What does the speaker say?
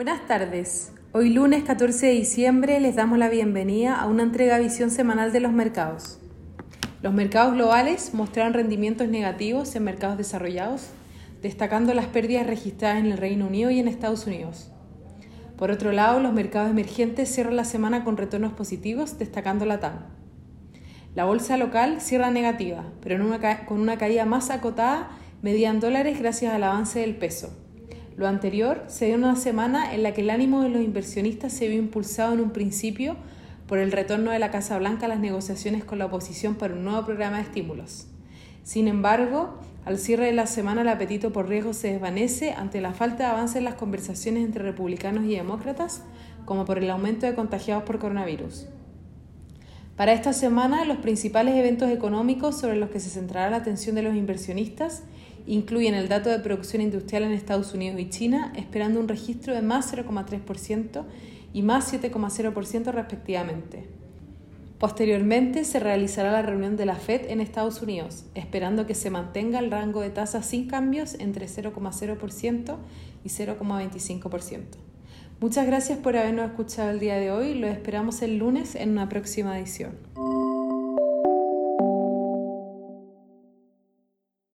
Buenas tardes. Hoy lunes 14 de diciembre les damos la bienvenida a una entrega visión semanal de los mercados. Los mercados globales mostraron rendimientos negativos en mercados desarrollados, destacando las pérdidas registradas en el Reino Unido y en Estados Unidos. Por otro lado, los mercados emergentes cierran la semana con retornos positivos, destacando la TAM. La bolsa local cierra negativa, pero con una caída más acotada, medida en dólares gracias al avance del peso. Lo anterior se dio una semana en la que el ánimo de los inversionistas se vio impulsado en un principio por el retorno de la Casa Blanca a las negociaciones con la oposición para un nuevo programa de estímulos. Sin embargo, al cierre de la semana el apetito por riesgo se desvanece ante la falta de avance en las conversaciones entre republicanos y demócratas, como por el aumento de contagiados por coronavirus. Para esta semana, los principales eventos económicos sobre los que se centrará la atención de los inversionistas incluyen el dato de producción industrial en Estados Unidos y China, esperando un registro de más 0,3% y más 7,0% respectivamente. Posteriormente se realizará la reunión de la Fed en Estados Unidos, esperando que se mantenga el rango de tasas sin cambios entre 0,0% y 0,25%. Muchas gracias por habernos escuchado el día de hoy. Lo esperamos el lunes en una próxima edición.